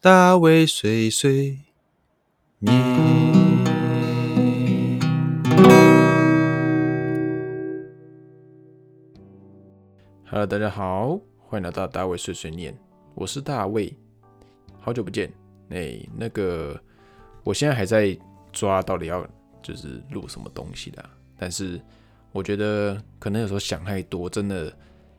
大卫碎碎念。Hello，大家好，欢迎来到大卫碎碎念，我是大卫，好久不见。哎，那个，我现在还在抓到底要就是录什么东西的，但是我觉得可能有时候想太多，真的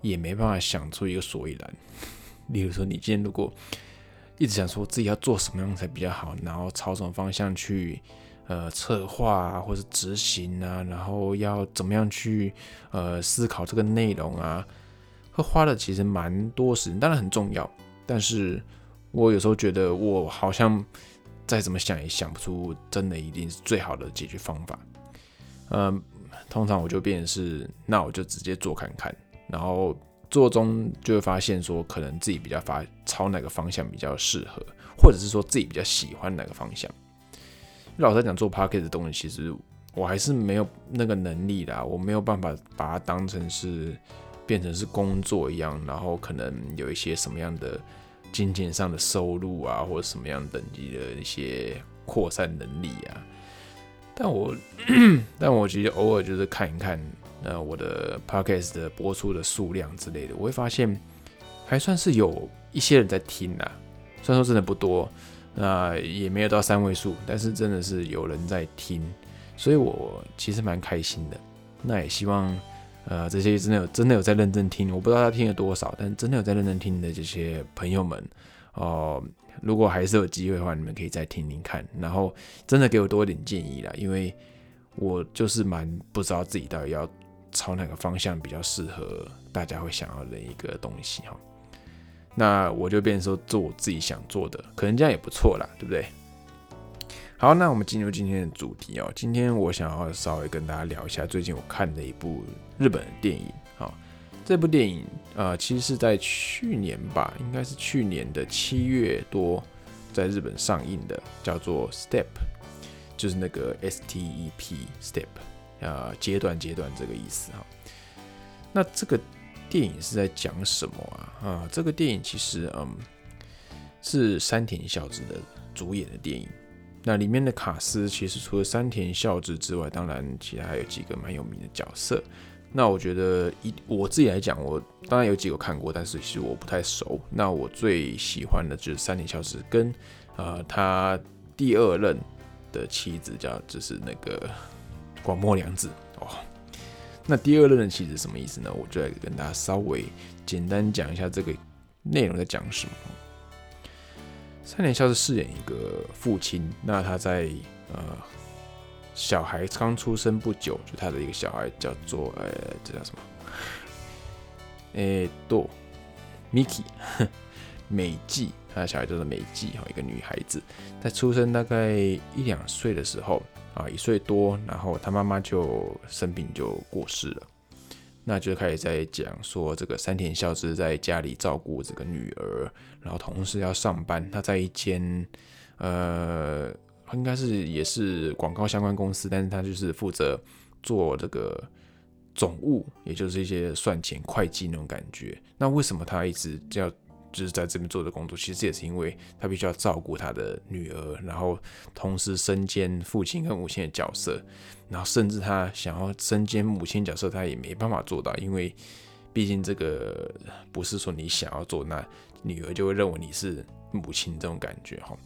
也没办法想出一个所以然。例如说，你今天如果一直想说自己要做什么样才比较好，然后朝什么方向去呃策划啊，或是执行啊，然后要怎么样去呃思考这个内容啊。会花的其实蛮多时间，当然很重要，但是我有时候觉得我好像再怎么想也想不出真的一定是最好的解决方法。嗯，通常我就变成是，那我就直接做看看，然后做中就会发现说，可能自己比较发朝哪个方向比较适合，或者是说自己比较喜欢哪个方向。老实讲，做 p a r k e t 的东西，其实我还是没有那个能力的，我没有办法把它当成是。变成是工作一样，然后可能有一些什么样的金钱上的收入啊，或者什么样等级的一些扩散能力啊。但我 但我其实偶尔就是看一看，呃，我的 podcast 的播出的数量之类的，我会发现还算是有一些人在听呐。虽然说真的不多，那也没有到三位数，但是真的是有人在听，所以我其实蛮开心的。那也希望。呃，这些真的有真的有在认真听，我不知道他听了多少，但真的有在认真听的这些朋友们哦，如果还是有机会的话，你们可以再听听看，然后真的给我多一点建议啦，因为我就是蛮不知道自己到底要朝哪个方向比较适合大家会想要的一个东西哈。那我就变成说做我自己想做的，可能这样也不错啦，对不对？好，那我们进入今天的主题哦。今天我想要稍微跟大家聊一下最近我看的一部日本的电影。好，这部电影呃，其实是在去年吧，应该是去年的七月多在日本上映的，叫做 Step，就是那个 S T E P Step，呃，阶段阶段这个意思哈。那这个电影是在讲什么啊？啊，这个电影其实嗯是山田孝之的主演的电影。那里面的卡斯其实除了山田孝之之外，当然其他还有几个蛮有名的角色。那我觉得一我自己来讲，我当然有几个看过，但是其实我不太熟。那我最喜欢的就是山田孝之跟呃他第二任的妻子叫就是那个广末凉子哦。那第二任的妻子什么意思呢？我就来跟大家稍微简单讲一下这个内容在讲什么。三年孝是饰演一个父亲，那他在呃小孩刚出生不久，就他的一个小孩叫做呃这叫什么？诶，多 Miki 美纪，他的小孩叫做美纪哈，一个女孩子，在出生大概一两岁的时候啊，一岁多，然后他妈妈就生病就过世了。那就开始在讲说，这个山田孝之在家里照顾这个女儿，然后同时要上班。他在一间呃，应该是也是广告相关公司，但是他就是负责做这个总务，也就是一些算钱、会计那种感觉。那为什么他一直要？就是在这边做的工作，其实也是因为他必须要照顾他的女儿，然后同时身兼父亲跟母亲的角色，然后甚至他想要身兼母亲角色，他也没办法做到，因为毕竟这个不是说你想要做，那女儿就会认为你是母亲这种感觉哈。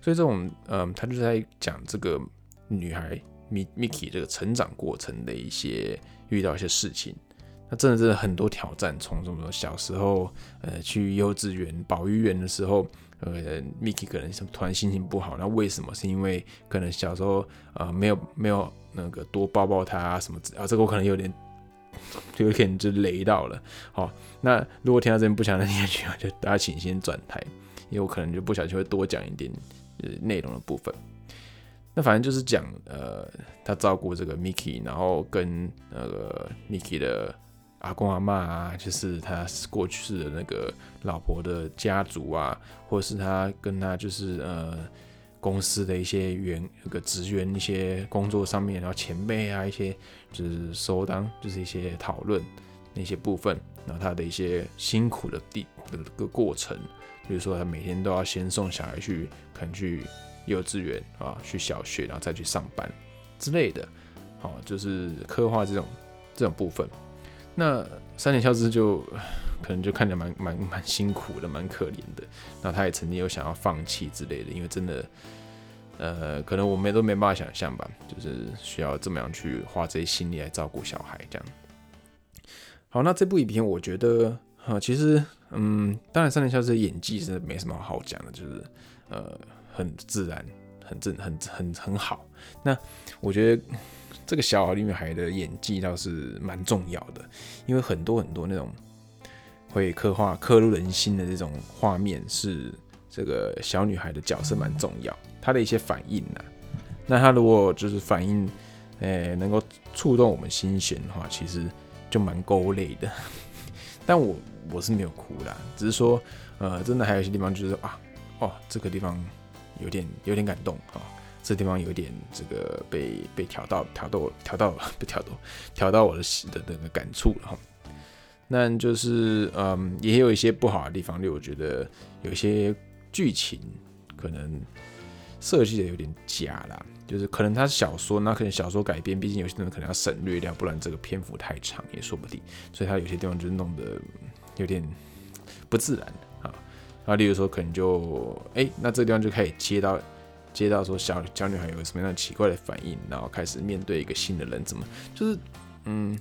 所以这种，嗯，他就在讲这个女孩米 Miki 这个成长过程的一些遇到一些事情。那真的是很多挑战，从什么小时候，呃，去幼稚园、保育园的时候，呃，Miki 可能突然心情不好，那为什么？是因为可能小时候，呃，没有没有那个多抱抱他啊什么？啊，这个我可能有点，就 有点就雷到了。好，那如果听到这边不想听下去，就大家请先转台，因为我可能就不小心会多讲一点呃内容的部分。那反正就是讲，呃，他照顾这个 Miki，然后跟那个 Miki 的。阿公阿妈啊，就是他过去的那个老婆的家族啊，或者是他跟他就是呃公司的一些员那个职员一些工作上面，然后前辈啊一些就是收当就是一些讨论那些部分，然后他的一些辛苦的地的个过程，比如说他每天都要先送小孩去，可能去幼稚园啊，去小学，然后再去上班之类的，好，就是刻画这种这种部分。那三田孝之就可能就看着蛮蛮蛮辛苦的，蛮可怜的。那他也曾经有想要放弃之类的，因为真的，呃，可能我们都没办法想象吧，就是需要这么样去花这些心力来照顾小孩这样。好，那这部影片我觉得，哈，其实，嗯，当然三田孝之的演技是没什么好讲的，就是呃，很自然，很正，很很很好。那我觉得。这个小女孩的演技倒是蛮重要的，因为很多很多那种会刻画刻入人心的这种画面，是这个小女孩的角色蛮重要，她的一些反应呢，那她如果就是反应，诶，能够触动我们心弦的话，其实就蛮够累的。但我我是没有哭啦，只是说，呃，真的还有一些地方就是啊，哦，这个地方有点有点感动啊。这地方有点这个被被挑到挑到挑到被挑到挑到我的的那个感触了哈。那就是嗯，也有一些不好的地方，例如我觉得有一些剧情可能设计的有点假啦，就是可能它是小说，那可能小说改编，毕竟有些人可能要省略掉，不然这个篇幅太长也说不定。所以它有些地方就是弄得有点不自然啊。啊，例如说可能就哎，那这地方就可以接到。接到说小小女孩有什么样奇怪的反应，然后开始面对一个新的人，怎么就是嗯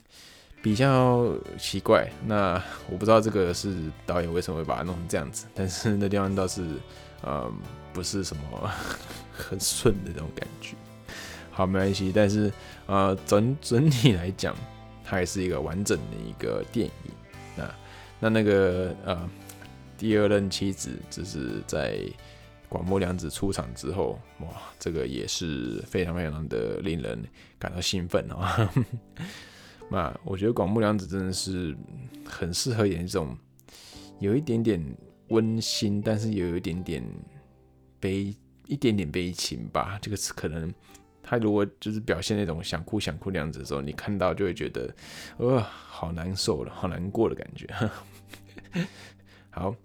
比较奇怪。那我不知道这个是导演为什么会把它弄成这样子，但是那地方倒是呃不是什么 很顺的那种感觉。好，没关系，但是呃整整体来讲，它还是一个完整的一个电影。那那那个呃第二任妻子只是在。广末凉子出场之后，哇，这个也是非常非常的令人感到兴奋哦。那我觉得广末凉子真的是很适合演这种有一点点温馨，但是又有一点点悲，一点点悲情吧。这个词可能他如果就是表现那种想哭想哭的样子的时候，你看到就会觉得，呃，好难受了，好难过的感觉。好。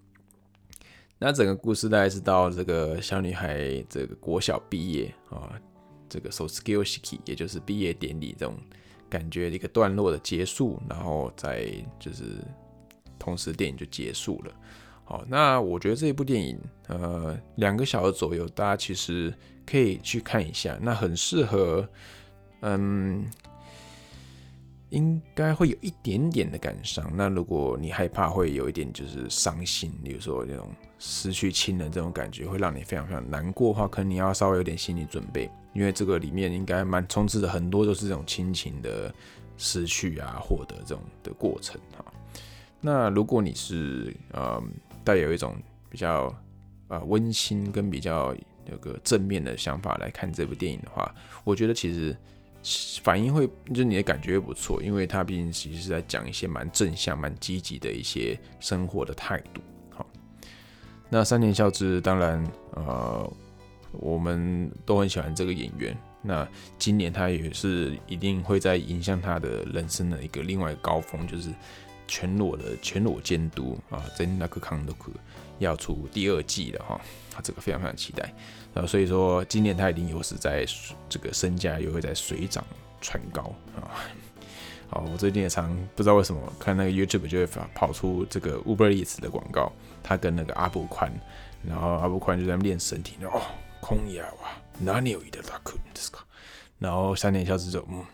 那整个故事大概是到这个小女孩这个国小毕业啊，这个 so skill shiki，也就是毕业典礼这种感觉一个段落的结束，然后再就是同时电影就结束了。好，那我觉得这一部电影呃两个小时左右，大家其实可以去看一下，那很适合嗯。应该会有一点点的感伤。那如果你害怕会有一点就是伤心，比如说那种失去亲人这种感觉，会让你非常非常难过的话，可能你要稍微有点心理准备，因为这个里面应该蛮充斥着很多都是这种亲情的失去啊，获得这种的过程哈。那如果你是呃带有一种比较呃温馨跟比较有个正面的想法来看这部电影的话，我觉得其实。反应会，就是你的感觉会不错，因为他毕竟其实是在讲一些蛮正向、蛮积极的一些生活的态度。好，那三年孝之当然，呃，我们都很喜欢这个演员。那今年他也是一定会在影响他的人生的一个另外高峰，就是全裸的全裸监督啊，真那个康德克要出第二季了哈，他这个非常非常期待。呃，所以说今年他一定又是在这个身价又会在水涨船高啊。好，我最近也常不知道为什么看那个 YouTube 就会发跑出这个 Uber Eats 的广告，他跟那个阿布宽，然后阿布宽就在练身体，哦，空压哇，哪里有一的大可然后三年消失之后，嗯，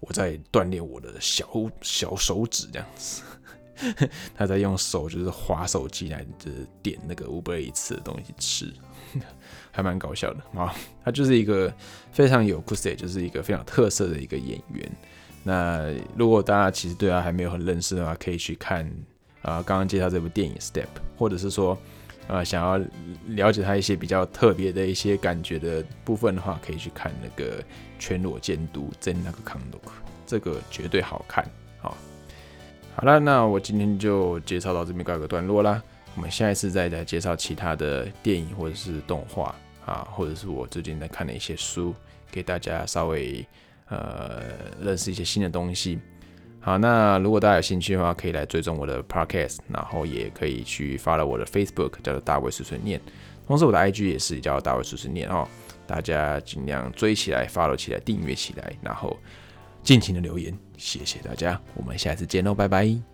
我在锻炼我的小小手指这样子，他在用手就是划手机来就是点那个 Uber Eats 的东西吃。还蛮搞笑的啊，他就是一个非常有 c u s e 就是一个非常特色的一个演员。那如果大家其实对他还没有很认识的话，可以去看啊刚刚介绍这部电影《Step》，或者是说啊想要了解他一些比较特别的一些感觉的部分的话，可以去看那个《全裸监督》真那个康鲁克，这个绝对好看。好了，那我今天就介绍到这边告一个段落啦。我们下一次再来介绍其他的电影或者是动画啊，或者是我最近在看的一些书，给大家稍微呃认识一些新的东西。好，那如果大家有兴趣的话，可以来追踪我的 podcast，然后也可以去发了我的 Facebook，叫做大卫碎碎念。同时，我的 IG 也是叫大卫碎碎念哦。大家尽量追起来、follow 起来、订阅起来，然后尽情的留言谢谢大家我们下次见喽拜拜。